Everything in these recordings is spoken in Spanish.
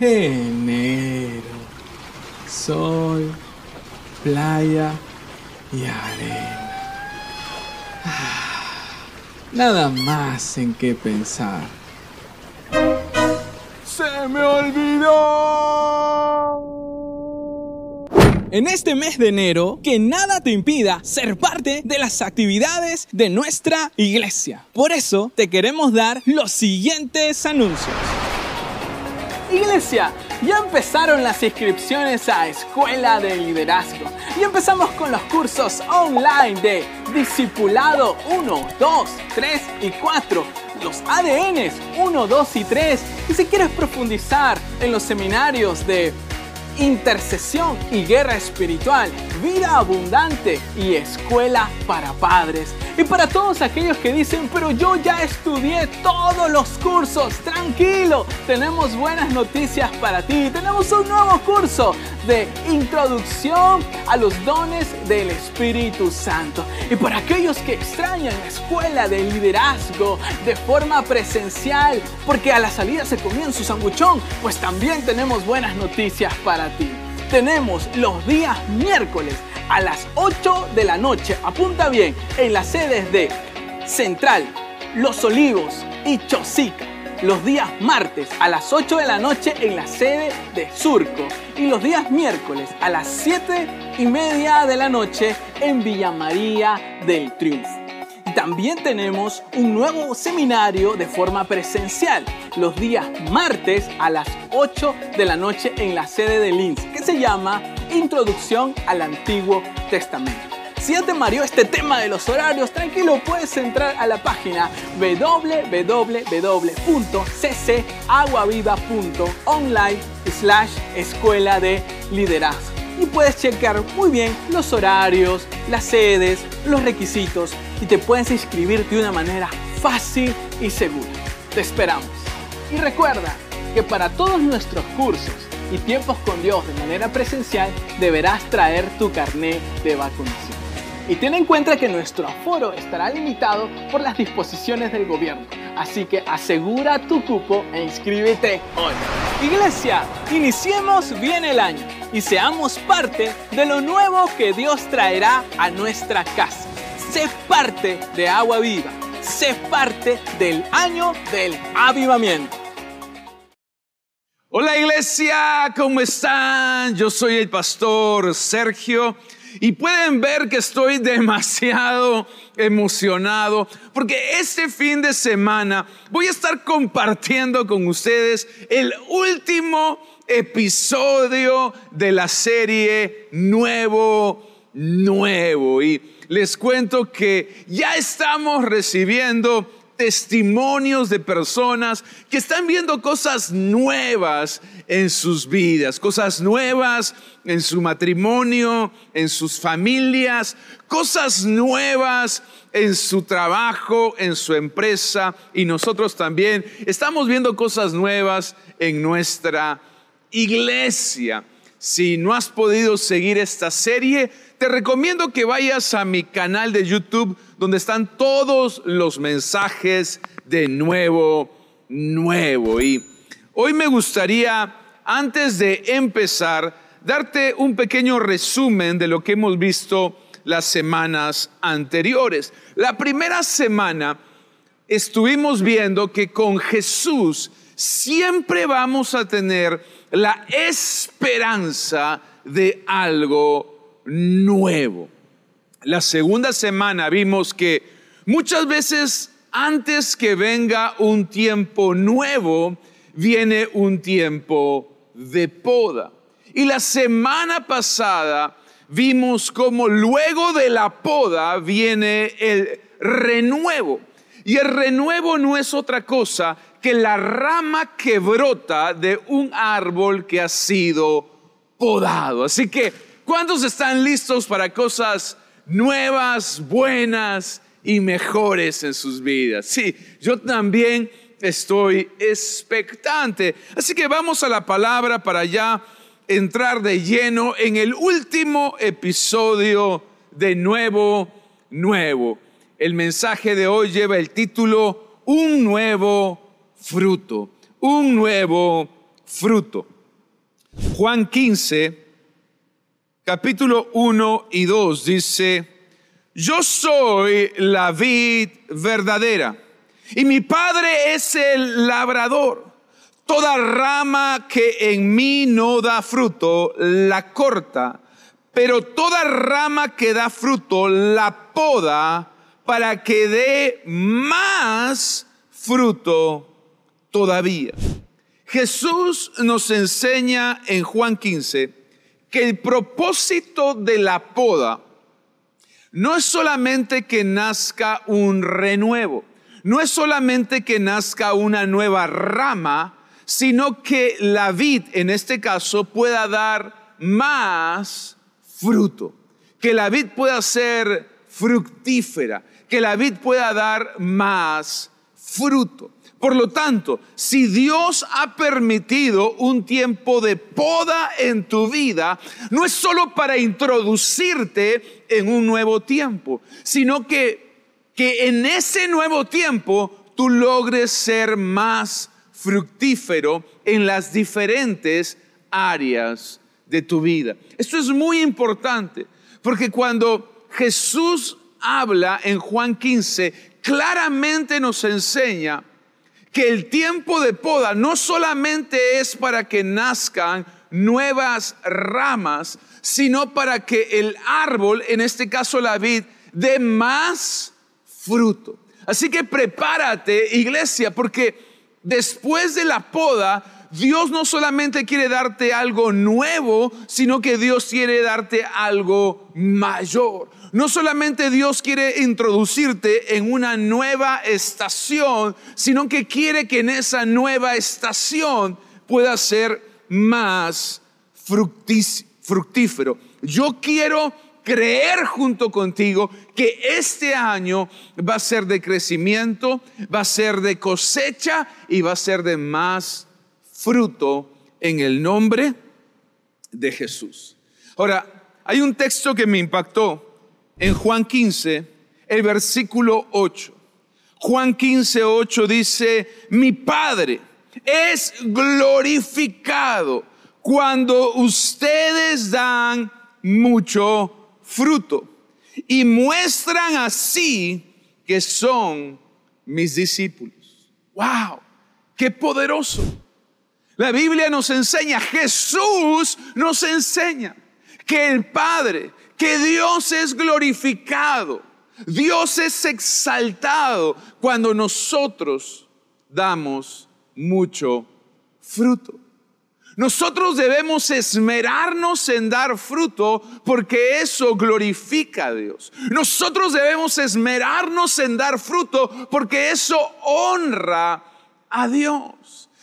Enero. Sol, playa y arena. Ah, nada más en qué pensar. ¡Se me olvidó! En este mes de enero, que nada te impida ser parte de las actividades de nuestra iglesia. Por eso te queremos dar los siguientes anuncios. Iglesia, ya empezaron las inscripciones a Escuela de Liderazgo. Y empezamos con los cursos online de Discipulado 1, 2, 3 y 4, los ADNs 1, 2 y 3 y si quieres profundizar en los seminarios de intercesión y guerra espiritual, vida abundante y escuela para padres. Y para todos aquellos que dicen, pero yo ya estudié todos los cursos, tranquilo, tenemos buenas noticias para ti. Tenemos un nuevo curso de introducción a los dones del Espíritu Santo. Y para aquellos que extrañan la escuela de liderazgo de forma presencial, porque a la salida se comían su sanguchón, pues también tenemos buenas noticias para Tenemos los días miércoles a las 8 de la noche, apunta bien, en las sedes de Central, Los Olivos y Chosica. Los días martes a las 8 de la noche en la sede de Surco y los días miércoles a las 7 y media de la noche en Villa María del Triunfo. Y también tenemos un nuevo seminario de forma presencial los días martes a las 8 de la noche en la sede de Linz, que se llama Introducción al Antiguo Testamento. Si ya te mareó este tema de los horarios, tranquilo, puedes entrar a la página www.ccaguaviva.online slash escuela de liderazgo. Y puedes checar muy bien los horarios, las sedes, los requisitos y te puedes inscribir de una manera fácil y segura. Te esperamos. Y recuerda que para todos nuestros cursos y tiempos con Dios de manera presencial deberás traer tu carné de vacunación. Y ten en cuenta que nuestro aforo estará limitado por las disposiciones del gobierno. Así que asegura tu cupo e inscríbete hoy. Iglesia, iniciemos bien el año y seamos parte de lo nuevo que Dios traerá a nuestra casa. Sé parte de Agua Viva. Sé parte del año del avivamiento. Hola iglesia, ¿cómo están? Yo soy el pastor Sergio y pueden ver que estoy demasiado emocionado porque este fin de semana voy a estar compartiendo con ustedes el último episodio de la serie Nuevo, Nuevo. Y les cuento que ya estamos recibiendo testimonios de personas que están viendo cosas nuevas en sus vidas, cosas nuevas en su matrimonio, en sus familias, cosas nuevas en su trabajo, en su empresa y nosotros también estamos viendo cosas nuevas en nuestra iglesia. Si no has podido seguir esta serie, te recomiendo que vayas a mi canal de YouTube donde están todos los mensajes de nuevo, nuevo. Y hoy me gustaría, antes de empezar, darte un pequeño resumen de lo que hemos visto las semanas anteriores. La primera semana estuvimos viendo que con Jesús siempre vamos a tener la esperanza de algo nuevo. La segunda semana vimos que muchas veces antes que venga un tiempo nuevo, viene un tiempo de poda. Y la semana pasada vimos como luego de la poda viene el renuevo. Y el renuevo no es otra cosa que la rama que brota de un árbol que ha sido podado. Así que ¿Cuántos están listos para cosas nuevas, buenas y mejores en sus vidas? Sí, yo también estoy expectante. Así que vamos a la palabra para ya entrar de lleno en el último episodio de Nuevo Nuevo. El mensaje de hoy lleva el título Un nuevo fruto, un nuevo fruto. Juan 15, capítulo 1 y 2 dice, yo soy la vid verdadera y mi padre es el labrador. Toda rama que en mí no da fruto, la corta, pero toda rama que da fruto, la poda para que dé más fruto todavía. Jesús nos enseña en Juan 15 que el propósito de la poda no es solamente que nazca un renuevo, no es solamente que nazca una nueva rama, sino que la vid, en este caso, pueda dar más fruto, que la vid pueda ser fructífera, que la vid pueda dar más fruto. Por lo tanto, si Dios ha permitido un tiempo de poda en tu vida, no es solo para introducirte en un nuevo tiempo, sino que, que en ese nuevo tiempo tú logres ser más fructífero en las diferentes áreas de tu vida. Esto es muy importante, porque cuando Jesús habla en Juan 15, claramente nos enseña que el tiempo de poda no solamente es para que nazcan nuevas ramas, sino para que el árbol, en este caso la vid, dé más fruto. Así que prepárate, iglesia, porque después de la poda, Dios no solamente quiere darte algo nuevo, sino que Dios quiere darte algo mayor. No solamente Dios quiere introducirte en una nueva estación, sino que quiere que en esa nueva estación pueda ser más fructífero. Yo quiero creer junto contigo que este año va a ser de crecimiento, va a ser de cosecha y va a ser de más fruto en el nombre de Jesús. Ahora, hay un texto que me impactó en Juan 15, el versículo 8. Juan 15, 8 dice, mi Padre es glorificado cuando ustedes dan mucho fruto y muestran así que son mis discípulos. ¡Wow! ¡Qué poderoso! La Biblia nos enseña, Jesús nos enseña que el Padre, que Dios es glorificado, Dios es exaltado cuando nosotros damos mucho fruto. Nosotros debemos esmerarnos en dar fruto porque eso glorifica a Dios. Nosotros debemos esmerarnos en dar fruto porque eso honra a Dios.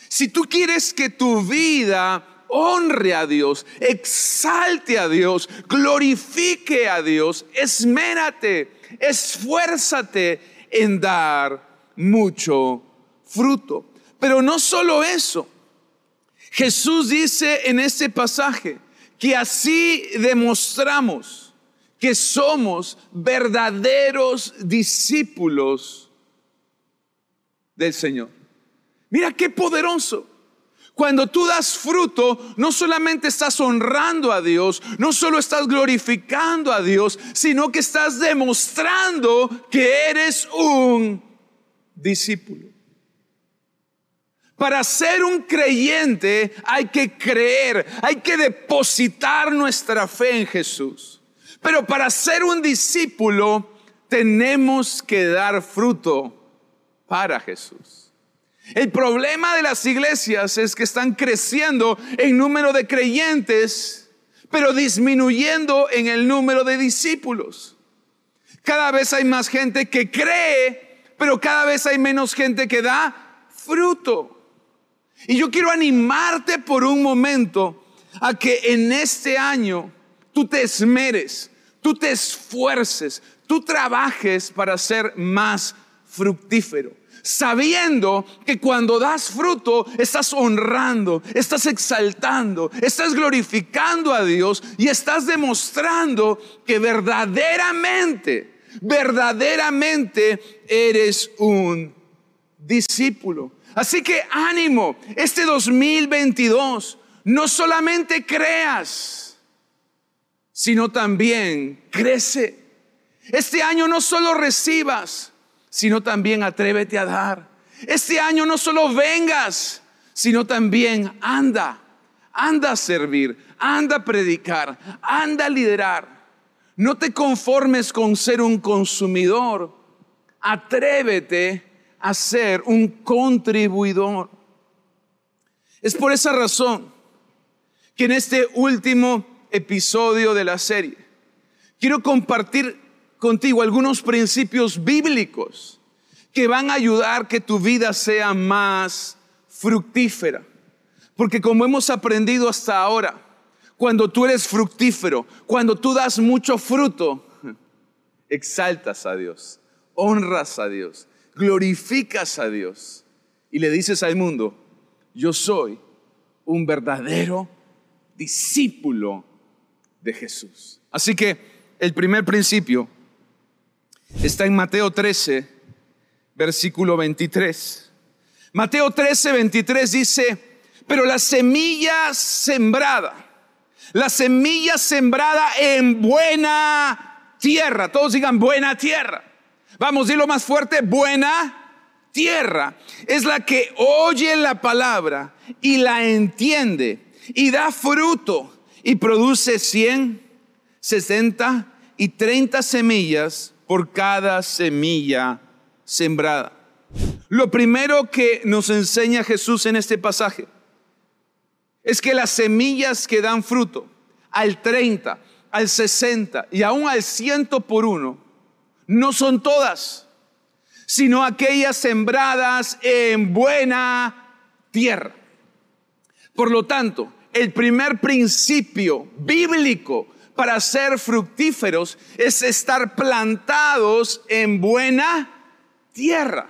Si tú quieres que tu vida honre a Dios, exalte a Dios, glorifique a Dios, esmérate, esfuérzate en dar mucho fruto. Pero no solo eso. Jesús dice en este pasaje que así demostramos que somos verdaderos discípulos del Señor. Mira qué poderoso. Cuando tú das fruto, no solamente estás honrando a Dios, no solo estás glorificando a Dios, sino que estás demostrando que eres un discípulo. Para ser un creyente hay que creer, hay que depositar nuestra fe en Jesús. Pero para ser un discípulo tenemos que dar fruto para Jesús. El problema de las iglesias es que están creciendo en número de creyentes, pero disminuyendo en el número de discípulos. Cada vez hay más gente que cree, pero cada vez hay menos gente que da fruto. Y yo quiero animarte por un momento a que en este año tú te esmeres, tú te esfuerces, tú trabajes para ser más fructífero. Sabiendo que cuando das fruto estás honrando, estás exaltando, estás glorificando a Dios y estás demostrando que verdaderamente, verdaderamente eres un discípulo. Así que ánimo, este 2022, no solamente creas, sino también crece. Este año no solo recibas, sino también atrévete a dar. Este año no solo vengas, sino también anda, anda a servir, anda a predicar, anda a liderar. No te conformes con ser un consumidor, atrévete a ser un contribuidor. Es por esa razón que en este último episodio de la serie quiero compartir contigo algunos principios bíblicos que van a ayudar que tu vida sea más fructífera. Porque como hemos aprendido hasta ahora, cuando tú eres fructífero, cuando tú das mucho fruto, exaltas a Dios, honras a Dios, glorificas a Dios y le dices al mundo, yo soy un verdadero discípulo de Jesús. Así que el primer principio está en Mateo 13, versículo 23. Mateo 13, 23 dice, pero la semilla sembrada, la semilla sembrada en buena tierra, todos digan buena tierra. Vamos, dilo más fuerte, buena tierra. Es la que oye la palabra y la entiende y da fruto y produce 100, 60 y 30 semillas por cada semilla sembrada. Lo primero que nos enseña Jesús en este pasaje es que las semillas que dan fruto al 30, al 60 y aún al 100 por uno no son todas, sino aquellas sembradas en buena tierra. Por lo tanto, el primer principio bíblico para ser fructíferos es estar plantados en buena tierra.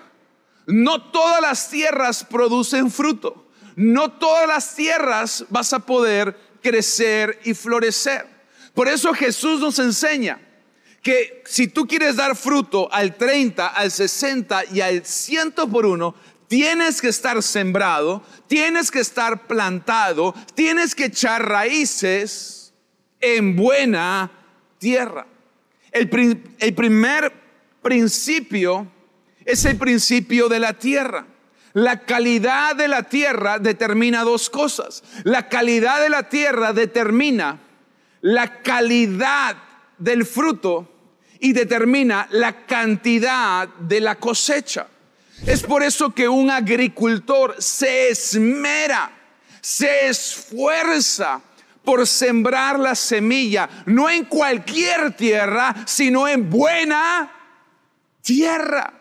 No todas las tierras producen fruto. No todas las tierras vas a poder crecer y florecer. Por eso Jesús nos enseña que si tú quieres dar fruto al 30, al 60 y al 100 por uno, tienes que estar sembrado, tienes que estar plantado, tienes que echar raíces en buena tierra. El, primer principio es el principio de la tierra. La calidad de la tierra determina dos cosas. La calidad de la tierra determina la calidad del fruto y determina la cantidad de la cosecha. Es por eso que un agricultor se esmera, se esfuerza por sembrar la semilla, no en cualquier tierra, sino en buena tierra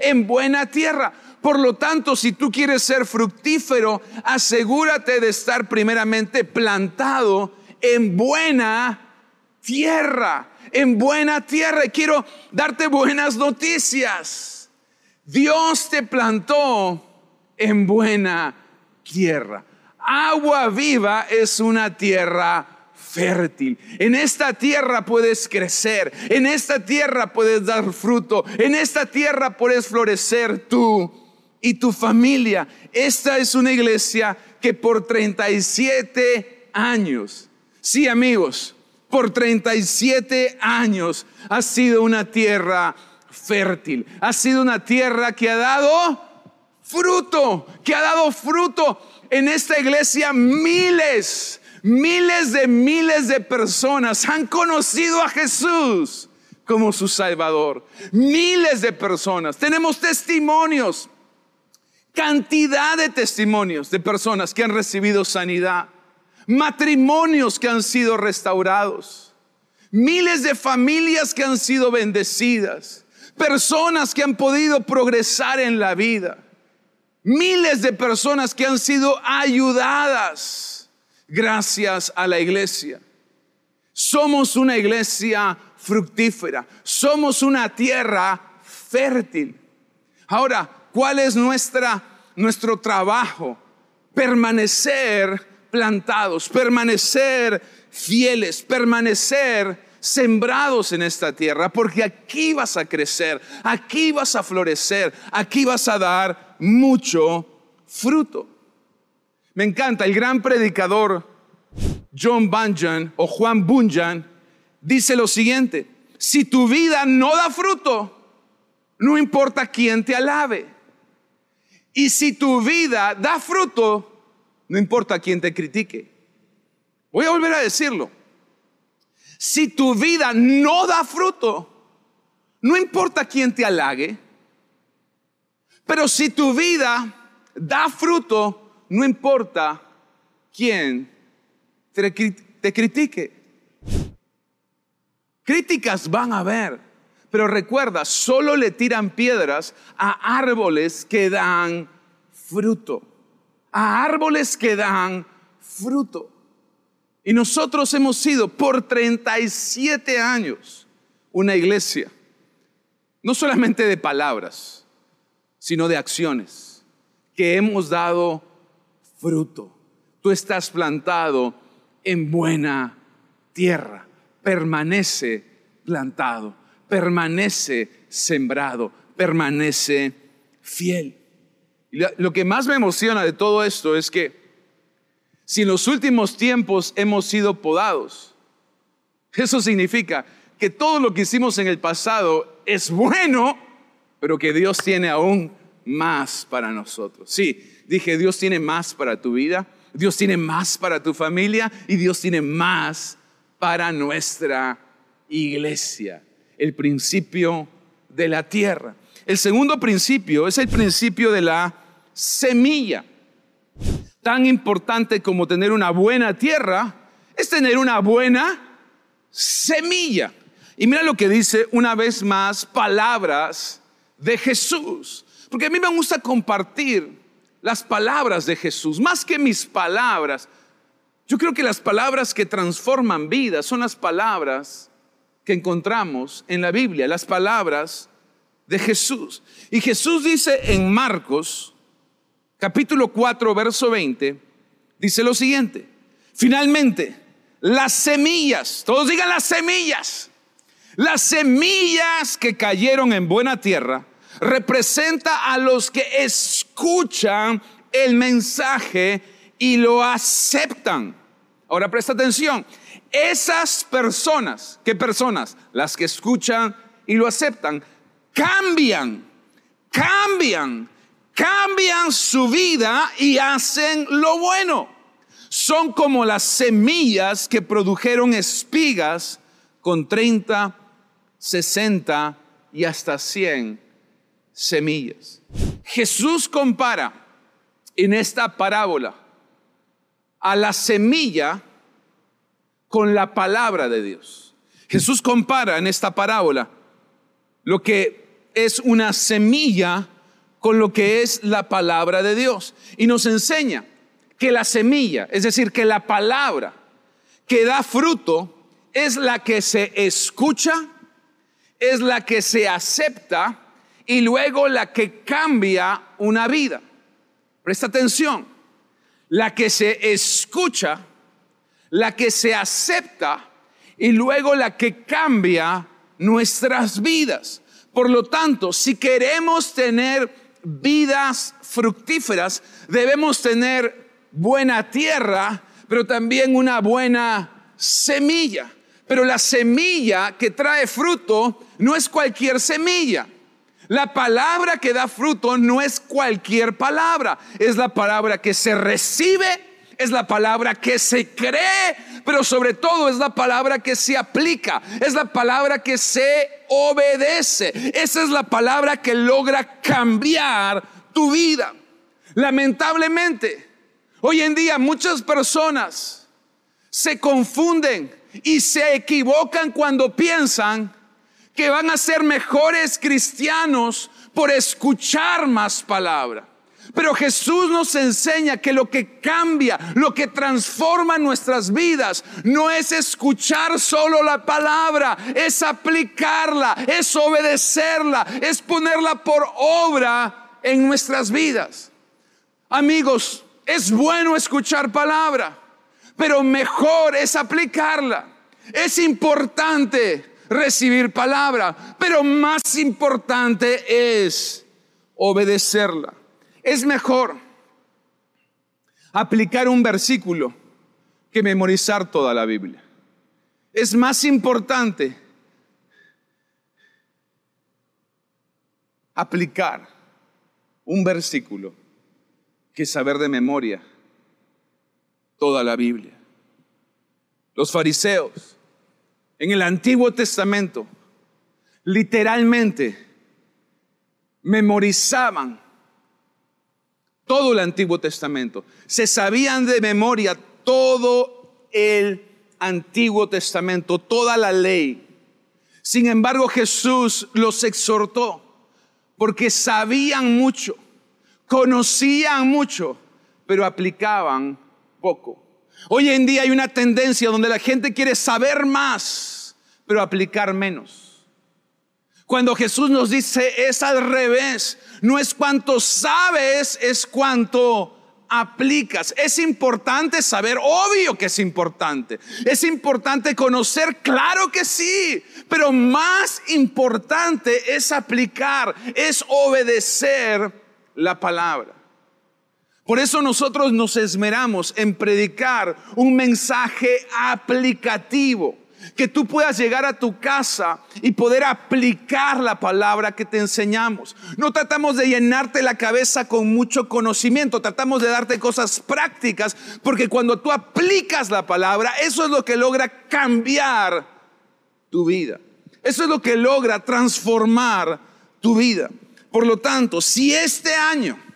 en buena tierra. Por lo tanto, si tú quieres ser fructífero, asegúrate de estar primeramente plantado en buena tierra, en buena tierra. Y quiero darte buenas noticias. Dios te plantó en buena tierra. Agua viva es una tierra fértil. En esta tierra puedes crecer, en esta tierra puedes dar fruto, en esta tierra puedes florecer tú y tu familia. Esta es una iglesia que por 37 años, sí amigos, por 37 años ha sido una tierra fértil, ha sido una tierra que ha dado fruto, que ha dado fruto. En esta iglesia miles, Miles de miles de personas han conocido a Jesús como su Salvador. Miles de personas. Tenemos testimonios, cantidad de testimonios de personas que han recibido sanidad, matrimonios que han sido restaurados, miles de familias que han sido bendecidas, personas que han podido progresar en la vida, miles de personas que han sido ayudadas gracias a la iglesia. Somos una iglesia fructífera, somos una tierra fértil. Ahora, ¿cuál es nuestra, nuestro trabajo? Permanecer plantados, permanecer fieles, permanecer sembrados en esta tierra, porque aquí vas a crecer, aquí vas a florecer, aquí vas a dar mucho fruto. Me encanta, el gran predicador John Bunyan o Juan Bunyan dice lo siguiente, si tu vida no da fruto, no importa quién te alabe. Y si tu vida da fruto, no importa quién te critique. Voy a volver a decirlo. Si tu vida no da fruto, no importa quién te halague, pero si tu vida da fruto, no importa quién te, critique. Críticas van a haber, pero recuerda, solo le tiran piedras a árboles que dan fruto, a árboles que dan fruto. Y nosotros hemos sido por 37 años una iglesia, no solamente de palabras, sino de acciones, que hemos dado fruto. Tú estás plantado en buena tierra, permanece plantado, permanece sembrado, permanece fiel. lo que más me emociona de todo esto es que si en los últimos tiempos hemos sido podados, eso significa que todo lo que hicimos en el pasado es bueno, pero que Dios tiene aún más para nosotros. Sí, dije, Dios tiene más para tu vida, Dios tiene más para tu familia y Dios tiene más para nuestra iglesia. El principio de la tierra. El segundo principio es el principio de la semilla tan importante como tener una buena tierra es tener una buena semilla. Y mira lo que dice una vez más palabras de Jesús. Porque a mí me gusta compartir las palabras de Jesús, más que mis palabras. Yo creo que las palabras que transforman vidas son las palabras que encontramos en la Biblia, las palabras de Jesús. Y Jesús dice en Marcos capítulo 4, verso 20, dice lo siguiente. Finalmente, las semillas, todos digan las semillas, las semillas que cayeron en buena tierra representa a los que escuchan el mensaje y lo aceptan. Ahora presta atención, esas personas, ¿qué personas? Las que escuchan y lo aceptan, cambian, cambian cambian su vida y hacen lo bueno. Son como las semillas que produjeron espigas con 30, 60 y hasta 100 semillas. Jesús compara en esta parábola a la semilla con la palabra de Dios. Jesús compara en esta parábola lo que es una semilla con lo que es la palabra de Dios. Y nos enseña que la semilla, es decir, que la palabra que da fruto es la que se escucha, es la que se acepta y luego la que cambia una vida. Presta atención, la que se escucha, la que se acepta y luego la que cambia nuestras vidas. Por lo tanto, si queremos tener vidas fructíferas, debemos tener buena tierra, pero también una buena semilla. Pero la semilla que trae fruto no es cualquier semilla. La palabra que da fruto no es cualquier palabra, es la palabra que se recibe, es la palabra que se cree, pero sobre todo es la palabra que se aplica, es la palabra que se obedece. Esa es la palabra que logra cambiar tu vida. Lamentablemente, hoy en día muchas personas se confunden y se equivocan cuando piensan que van a ser mejores cristianos por escuchar más palabra. Pero Jesús nos enseña que lo que cambia, lo que transforma nuestras vidas, no es escuchar solo la palabra, es aplicarla, es obedecerla, es ponerla por obra en nuestras vidas. Amigos, es bueno escuchar palabra, pero mejor es aplicarla. Es importante recibir palabra, pero más importante es obedecerla. es mejor aplicar un versículo que memorizar toda la Biblia. Es más importante aplicar un versículo que saber de memoria toda la Biblia. Los fariseos en el Antiguo Testamento literalmente memorizaban todo el Antiguo Testamento. Se sabían de memoria todo el Antiguo Testamento, toda la ley. Sin embargo, Jesús los exhortó porque sabían mucho, conocían mucho, pero aplicaban poco. Hoy en día hay una tendencia donde la gente quiere saber más, pero aplicar menos. Cuando Jesús nos dice es al revés, no es cuánto sabes, es cuánto aplicas. Es importante saber, obvio que es importante. Es importante conocer, claro que sí, pero más importante es aplicar, es obedecer la palabra. Por eso nosotros nos esmeramos en predicar un mensaje aplicativo que tú puedas llegar a tu casa y poder aplicar la palabra que te enseñamos. No tratamos de llenarte la cabeza con mucho conocimiento, tratamos de darte cosas prácticas, porque cuando tú aplicas la palabra, eso es lo que logra cambiar tu vida. Eso es lo que logra transformar tu vida. Por lo tanto, si este año,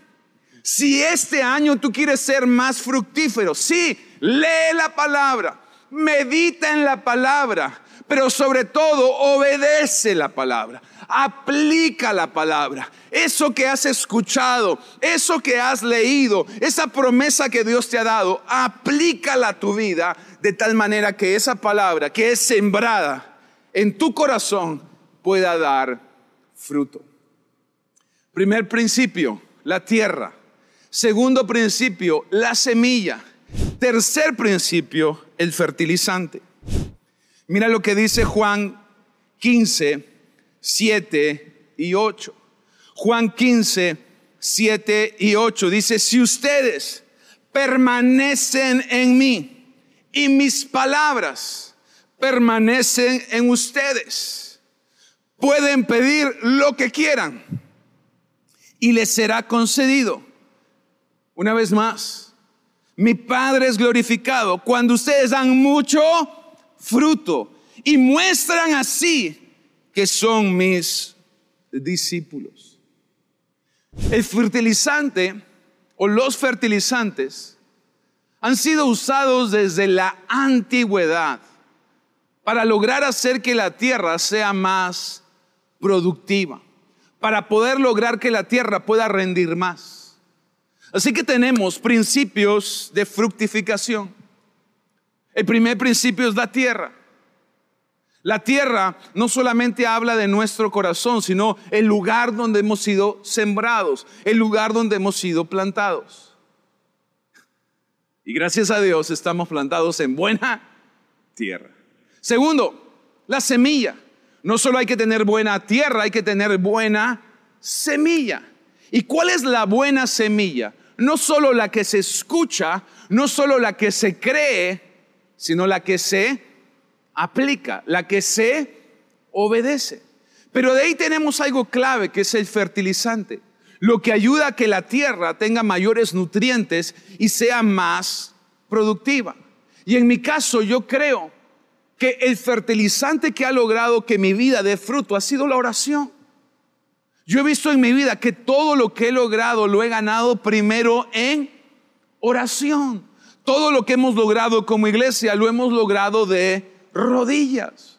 si este año tú quieres ser más fructífero, sí, lee la palabra, medita en la palabra, pero sobre todo obedece la palabra, aplica la palabra. Eso que has escuchado, eso que has leído, esa promesa que Dios te ha dado, aplícala a tu vida de tal manera que esa palabra que es sembrada en tu corazón pueda dar fruto. Primer principio, la tierra. Segundo principio, la semilla. Tercer principio, el fertilizante. Mira lo que dice Juan 15, 7 y 8. Juan 15, 7 y 8 dice, si ustedes permanecen en mí y mis palabras permanecen en ustedes, pueden pedir lo que quieran y les será concedido. Una vez más, mi Padre es glorificado cuando ustedes dan mucho fruto y muestran así que son mis discípulos. El fertilizante o los fertilizantes han sido usados desde la antigüedad para lograr hacer que la tierra sea más productiva, para poder lograr que la tierra pueda rendir más. Así que tenemos principios de fructificación. El primer principio es la tierra. La tierra no solamente habla de nuestro corazón, sino el lugar donde hemos sido sembrados, el lugar donde hemos sido plantados. Y gracias a Dios estamos plantados en buena tierra. Segundo, la semilla. No solo hay que tener buena tierra, hay que tener buena semilla. ¿Y cuál es la buena semilla? No solo la que se escucha, no solo la que se cree, sino la que se aplica, la que se obedece. Pero de ahí tenemos algo clave que es el fertilizante, lo que ayuda a que la tierra tenga mayores nutrientes y sea más productiva. Y en mi caso yo creo que el fertilizante que ha logrado que mi vida dé fruto ha sido la oración. Yo he visto en mi vida que todo lo que he logrado lo he ganado primero en oración. Todo lo que hemos logrado como iglesia lo hemos logrado de rodillas.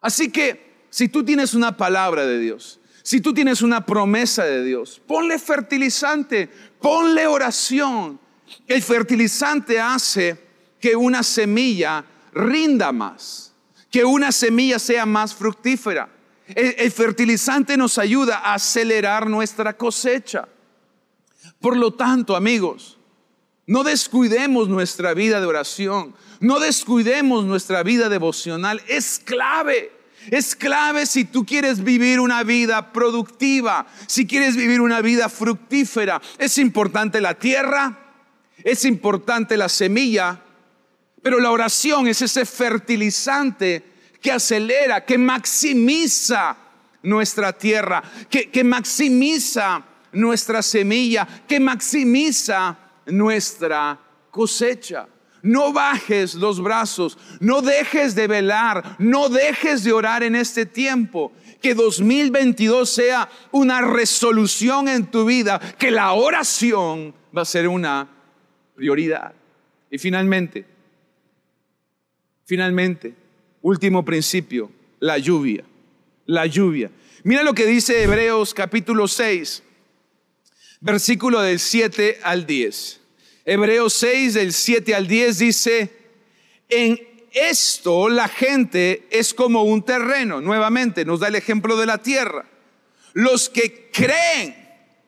Así que si tú tienes una palabra de Dios, si tú tienes una promesa de Dios, ponle fertilizante, ponle oración. El fertilizante hace que una semilla rinda más, que una semilla sea más fructífera. El, fertilizante nos ayuda a acelerar nuestra cosecha. Por lo tanto, amigos, no descuidemos nuestra vida de oración, no descuidemos nuestra vida devocional. Es clave. Es clave si tú quieres vivir una vida productiva, si quieres vivir una vida fructífera. Es importante la tierra, es importante la semilla, pero la oración es ese fertilizante que acelera, que maximiza nuestra tierra, que, maximiza nuestra semilla, que maximiza nuestra cosecha. No bajes los brazos, no dejes de velar, no dejes de orar en este tiempo. Que 2022 sea una resolución en tu vida, que la oración va a ser una prioridad. Y finalmente, finalmente, último principio, la lluvia, la lluvia. Mira lo que dice Hebreos capítulo 6, versículo del 7 al 10. Hebreos 6 del 7 al 10 dice, en esto la gente es como un terreno. Nuevamente nos da el ejemplo de la tierra. Los que creen,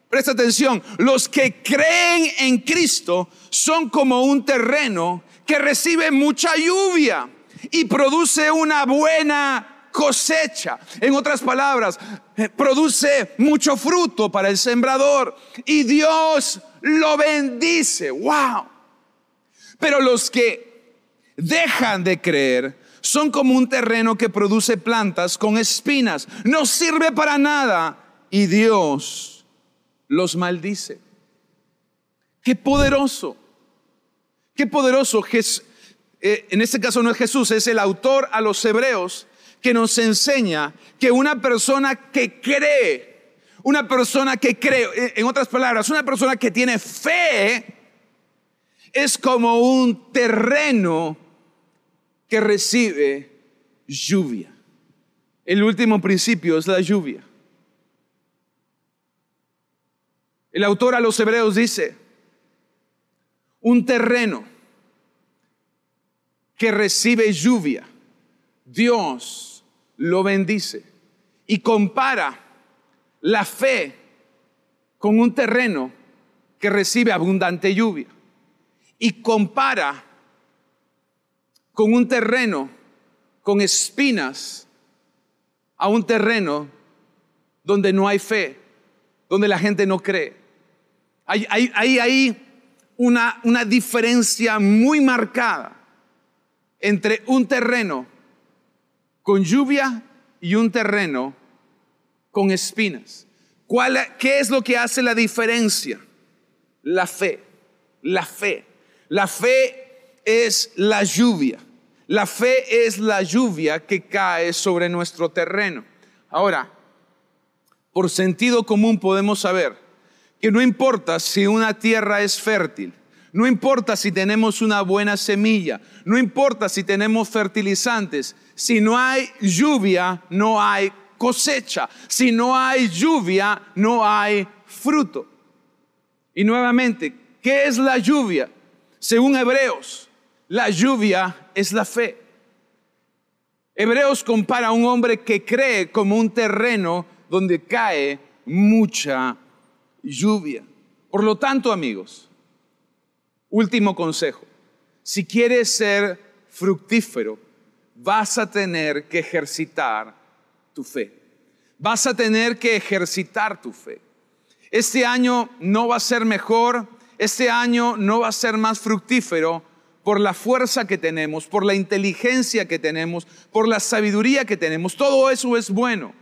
presta atención, los que creen en Cristo son como un terreno que recibe mucha lluvia y produce una buena cosecha. En otras palabras, eh, produce mucho fruto para el sembrador. Y Dios lo bendice. ¡Wow! Pero los que dejan de creer son como un terreno que produce plantas con espinas. No sirve para nada y Dios los maldice. Qué poderoso. Qué poderoso. Eh, en este caso no es Jesús, es el autor a los hebreos que nos enseña que una persona que cree una persona que cree, en otras palabras, una persona que tiene fe es como un terreno que recibe lluvia. El último principio es la lluvia. El autor a los hebreos dice, un terreno que recibe lluvia, Dios lo bendice y compara la fe con un terreno que recibe abundante lluvia y compara con un terreno con espinas a un terreno donde no hay fe, donde la gente no cree. Hay, una diferencia muy marcada entre un terreno con lluvia y un terreno con espinas. ¿Cuál, ¿Qué es lo que hace la diferencia? La fe, la fe. La fe es la lluvia. La fe es la lluvia que cae sobre nuestro terreno. Ahora, por sentido común podemos saber que no importa si una tierra es fértil, no importa si tenemos una buena semilla, no importa si tenemos fertilizantes, si no hay lluvia, no hay cosecha. Si no hay lluvia, no hay fruto. Y nuevamente, ¿qué es la lluvia? Según Hebreos, la lluvia es la fe. Hebreos compara a un hombre que cree como un terreno donde cae mucha lluvia. Por lo tanto, amigos, último consejo. Si quieres ser fructífero, vas a tener que ejercitar tu fe. Vas a tener que ejercitar tu fe. Este año no va a ser mejor, este año no va a ser más fructífero por la fuerza que tenemos, por la inteligencia que tenemos, por la sabiduría que tenemos. Todo eso es bueno,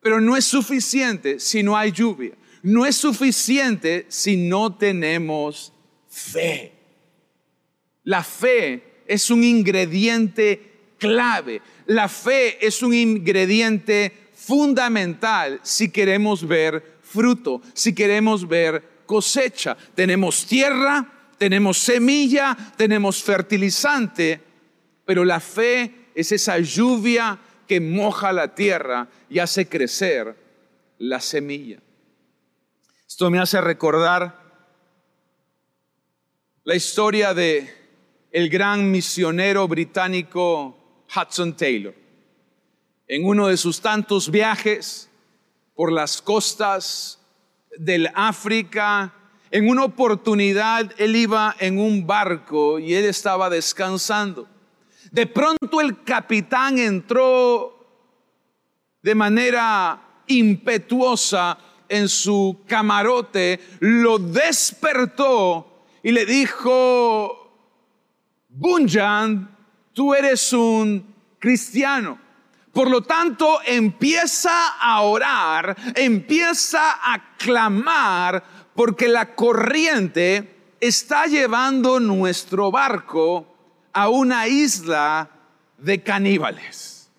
pero no es suficiente si no hay lluvia. No es suficiente si no tenemos fe. La fe es un ingrediente clave. La fe es un ingrediente fundamental si queremos ver fruto, si queremos ver cosecha. Tenemos tierra, tenemos semilla, tenemos fertilizante, pero la fe es esa lluvia que moja la tierra y hace crecer la semilla. Esto me hace recordar la historia de el gran misionero británico Hudson Taylor. En uno de sus tantos viajes por las costas del África, en una oportunidad él iba en un barco y él estaba descansando. De pronto el capitán entró de manera impetuosa en su camarote, lo despertó y le dijo, Bunyan, tú eres un cristiano. Por lo tanto, empieza a orar, empieza a clamar, porque la corriente está llevando nuestro barco a una isla de caníbales.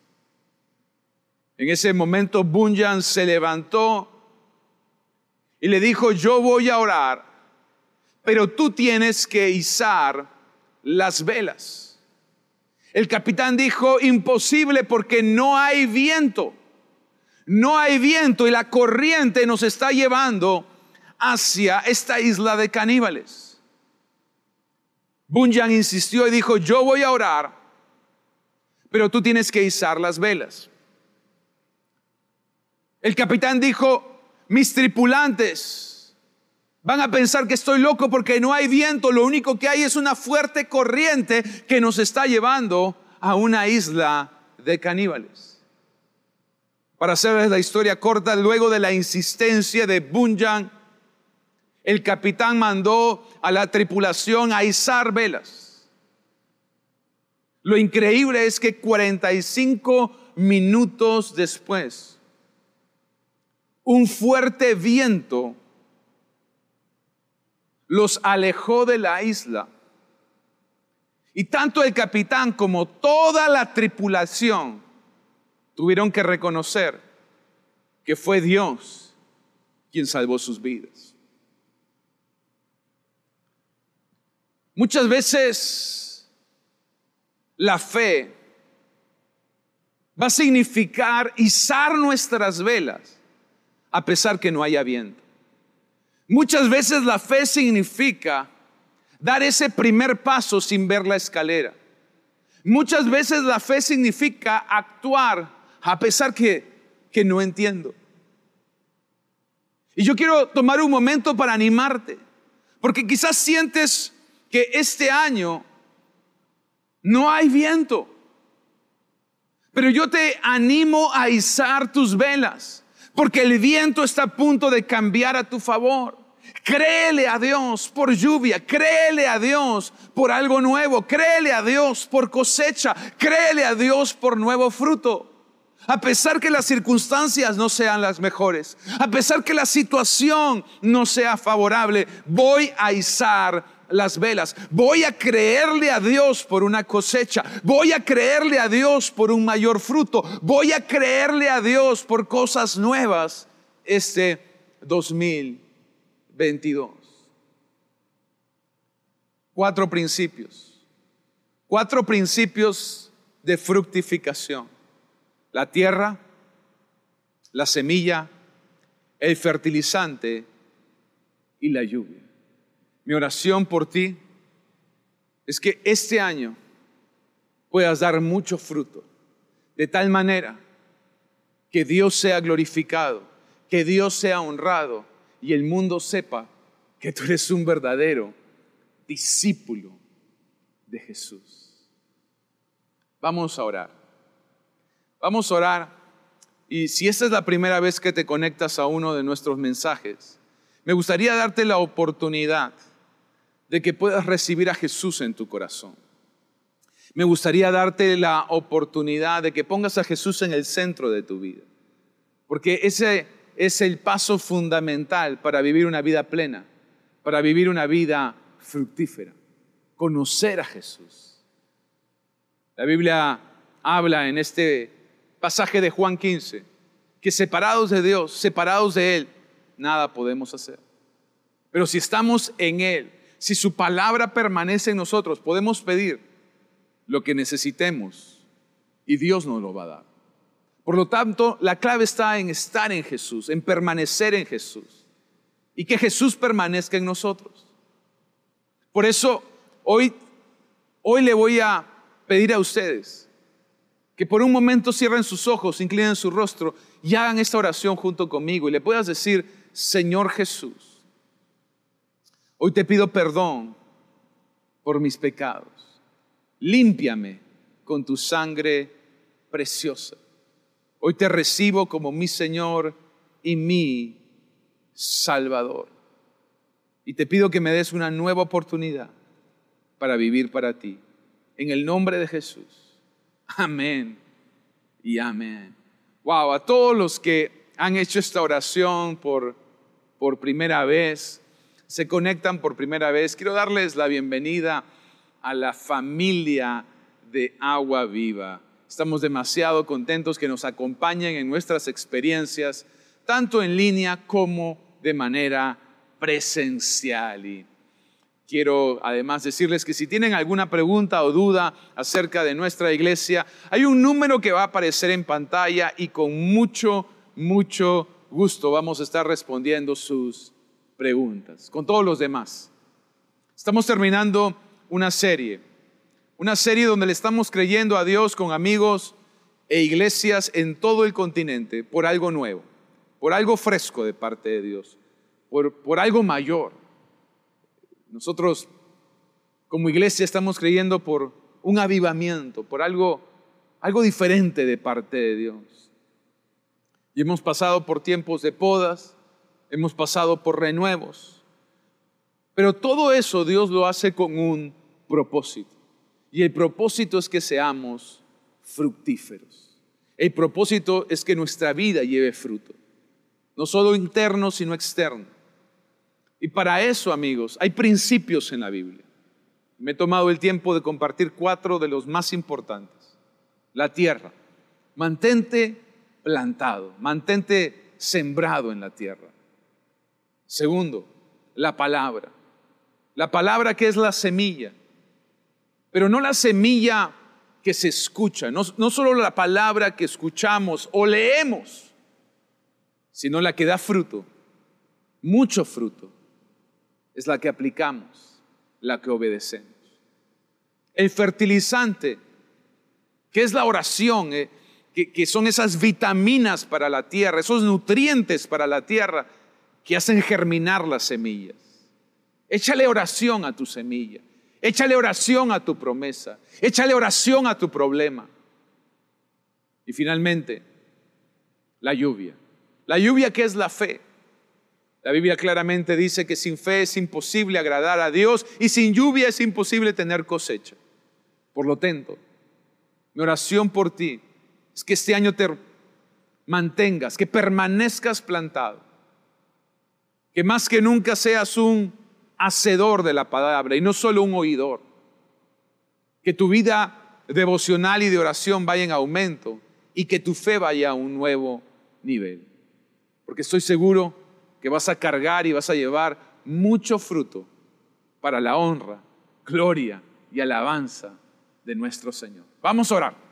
En ese momento Bunyan se levantó y le dijo, yo voy a orar, pero tú tienes que izar las velas. El capitán dijo, imposible porque no hay viento. No hay viento y la corriente nos está llevando hacia esta isla de caníbales. Bunyan insistió y dijo, yo voy a orar, pero tú tienes que izar las velas. El capitán dijo, mis tripulantes van a pensar que estoy loco porque no hay viento, lo único que hay es una fuerte corriente que nos está llevando a una isla de caníbales. Para hacerles la historia corta, luego de la insistencia de Bunyan, el capitán mandó a la tripulación a izar velas. Lo increíble es que 45 minutos después, un fuerte viento los alejó de la isla. Y tanto el capitán como toda la tripulación tuvieron que reconocer que fue Dios quien salvó sus vidas. Muchas veces la fe va a significar izar nuestras velas a pesar que no haya viento. Muchas veces la fe significa dar ese primer paso sin ver la escalera. Muchas veces la fe significa actuar a pesar que, que no entiendo. Y yo quiero tomar un momento para animarte, porque quizás sientes que este año no hay viento, pero yo te animo a izar tus velas porque el viento está a punto de cambiar a tu favor. Créele a Dios por lluvia, créele a Dios por algo nuevo, créele a Dios por cosecha, créele a Dios por nuevo fruto. A pesar que las circunstancias no sean las mejores, a pesar que la situación no sea favorable, voy a izar las velas. Voy a creerle a Dios por una cosecha. Voy a creerle a Dios por un mayor fruto. Voy a creerle a Dios por cosas nuevas este 2022. Cuatro principios. Cuatro principios de fructificación. La tierra, la semilla, el fertilizante y la lluvia. Mi oración por ti es que este año puedas dar mucho fruto, de tal manera que Dios sea glorificado, que Dios sea honrado y el mundo sepa que tú eres un verdadero discípulo de Jesús. Vamos a orar. Vamos a orar. Y si esta es la primera vez que te conectas a uno de nuestros mensajes, me gustaría darte la oportunidad de que puedas recibir a Jesús en tu corazón. Me gustaría darte la oportunidad de que pongas a Jesús en el centro de tu vida, porque ese es el paso fundamental para vivir una vida plena, para vivir una vida fructífera, conocer a Jesús. La Biblia habla en este pasaje de Juan 15 que separados de Dios, separados de Él, nada podemos hacer. Pero si estamos en Él, si su palabra permanece en nosotros, podemos pedir lo que necesitemos y Dios nos lo va a dar. Por lo tanto, la clave está en estar en Jesús, en permanecer en Jesús y que Jesús permanezca en nosotros. Por eso, hoy, hoy le voy a pedir a ustedes que por un momento cierren sus ojos, inclinen su rostro y hagan esta oración junto conmigo y le puedas decir, Señor Jesús, Hoy te pido perdón por mis pecados. Límpiame con tu sangre preciosa. Hoy te recibo como mi Señor y mi Salvador. Y te pido que me des una nueva oportunidad para vivir para ti. En el nombre de Jesús. Amén y amén. Wow, a todos los que han hecho esta oración por, por primera vez, se conectan por primera vez, quiero darles la bienvenida a la familia de Agua Viva. Estamos demasiado contentos que nos acompañen en nuestras experiencias, tanto en línea como de manera presencial. Y quiero además decirles que si tienen alguna pregunta o duda acerca de nuestra iglesia, hay un número que va a aparecer en pantalla y con mucho, mucho gusto vamos a estar respondiendo sus preguntas, con todos los demás. Estamos terminando una serie, una serie donde le estamos creyendo a Dios con amigos e iglesias en todo el continente por algo nuevo, por algo fresco de parte de Dios por, algo mayor. Nosotros como iglesia estamos creyendo por un avivamiento, por algo, algo diferente de parte de Dios. Y hemos pasado por tiempos de podas, hemos pasado por renuevos, pero todo eso Dios lo hace con un propósito. Y el propósito es que seamos fructíferos. El propósito es que nuestra vida lleve fruto, no solo interno, sino externo. Y para eso, amigos, hay principios en la Biblia. Me he tomado el tiempo de compartir cuatro de los más importantes. La tierra. Mantente plantado, mantente sembrado en la tierra. Segundo, la palabra. La palabra que es la semilla. Pero no la semilla que se escucha, no, no solo la palabra que escuchamos o leemos, sino la que da fruto, mucho fruto es la que aplicamos, la que obedecemos. El fertilizante, que es la oración, eh, que, son esas vitaminas para la tierra, esos nutrientes para la tierra que hacen germinar las semillas. Échale oración a tu semilla, échale oración a tu promesa, échale oración a tu problema. Y finalmente, la lluvia. La lluvia que es la fe. La Biblia claramente dice que sin fe es imposible agradar a Dios y sin lluvia es imposible tener cosecha. Por lo tanto, mi oración por ti es que este año te mantengas, que permanezcas plantado, que más que nunca seas un hacedor de la palabra y no solo un oidor, que tu vida devocional y de oración vaya en aumento y que tu fe vaya a un nuevo nivel. Porque estoy seguro que vas a cargar y vas a llevar mucho fruto para la honra, gloria y alabanza de nuestro Señor. Vamos a orar.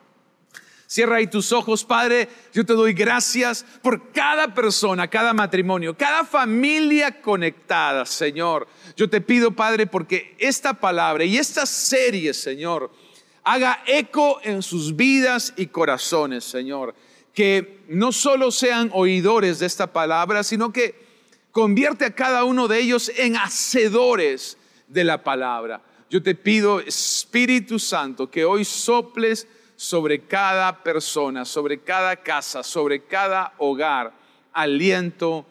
Cierra ahí tus ojos, Padre. Yo te doy gracias por cada persona, cada matrimonio, cada familia conectada, Señor. Yo te pido, Padre, porque esta palabra y esta serie, Señor, haga eco en sus vidas y corazones, Señor. Que no solo sean oidores de esta palabra, sino que Convierte a cada uno de ellos en hacedores de la palabra. Yo te pido, Espíritu Santo, que hoy soples sobre cada persona, sobre cada casa, sobre cada hogar, aliento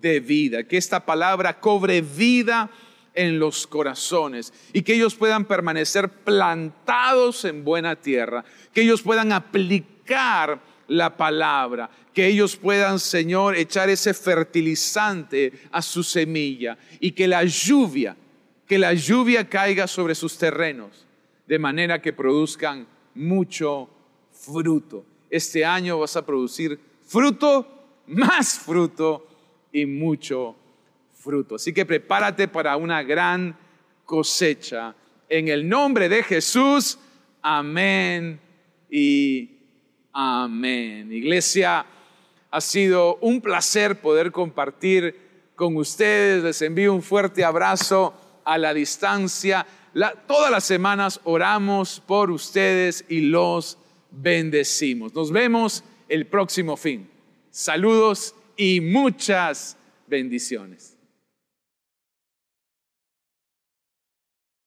de vida. Que esta palabra cobre vida en los corazones y que ellos puedan permanecer plantados en buena tierra, que ellos puedan aplicar la palabra, que ellos puedan, Señor, echar ese fertilizante a su semilla y que la lluvia, que la lluvia caiga sobre sus terrenos, de manera que produzcan mucho fruto. Este año vas a producir fruto, más fruto y mucho fruto. Así que prepárate para una gran cosecha. En el nombre de Jesús, amén y Amén. Iglesia, ha sido un placer poder compartir con ustedes. Les envío un fuerte abrazo a la distancia. Todas las semanas oramos por ustedes y los bendecimos. Nos vemos el próximo fin. Saludos y muchas bendiciones.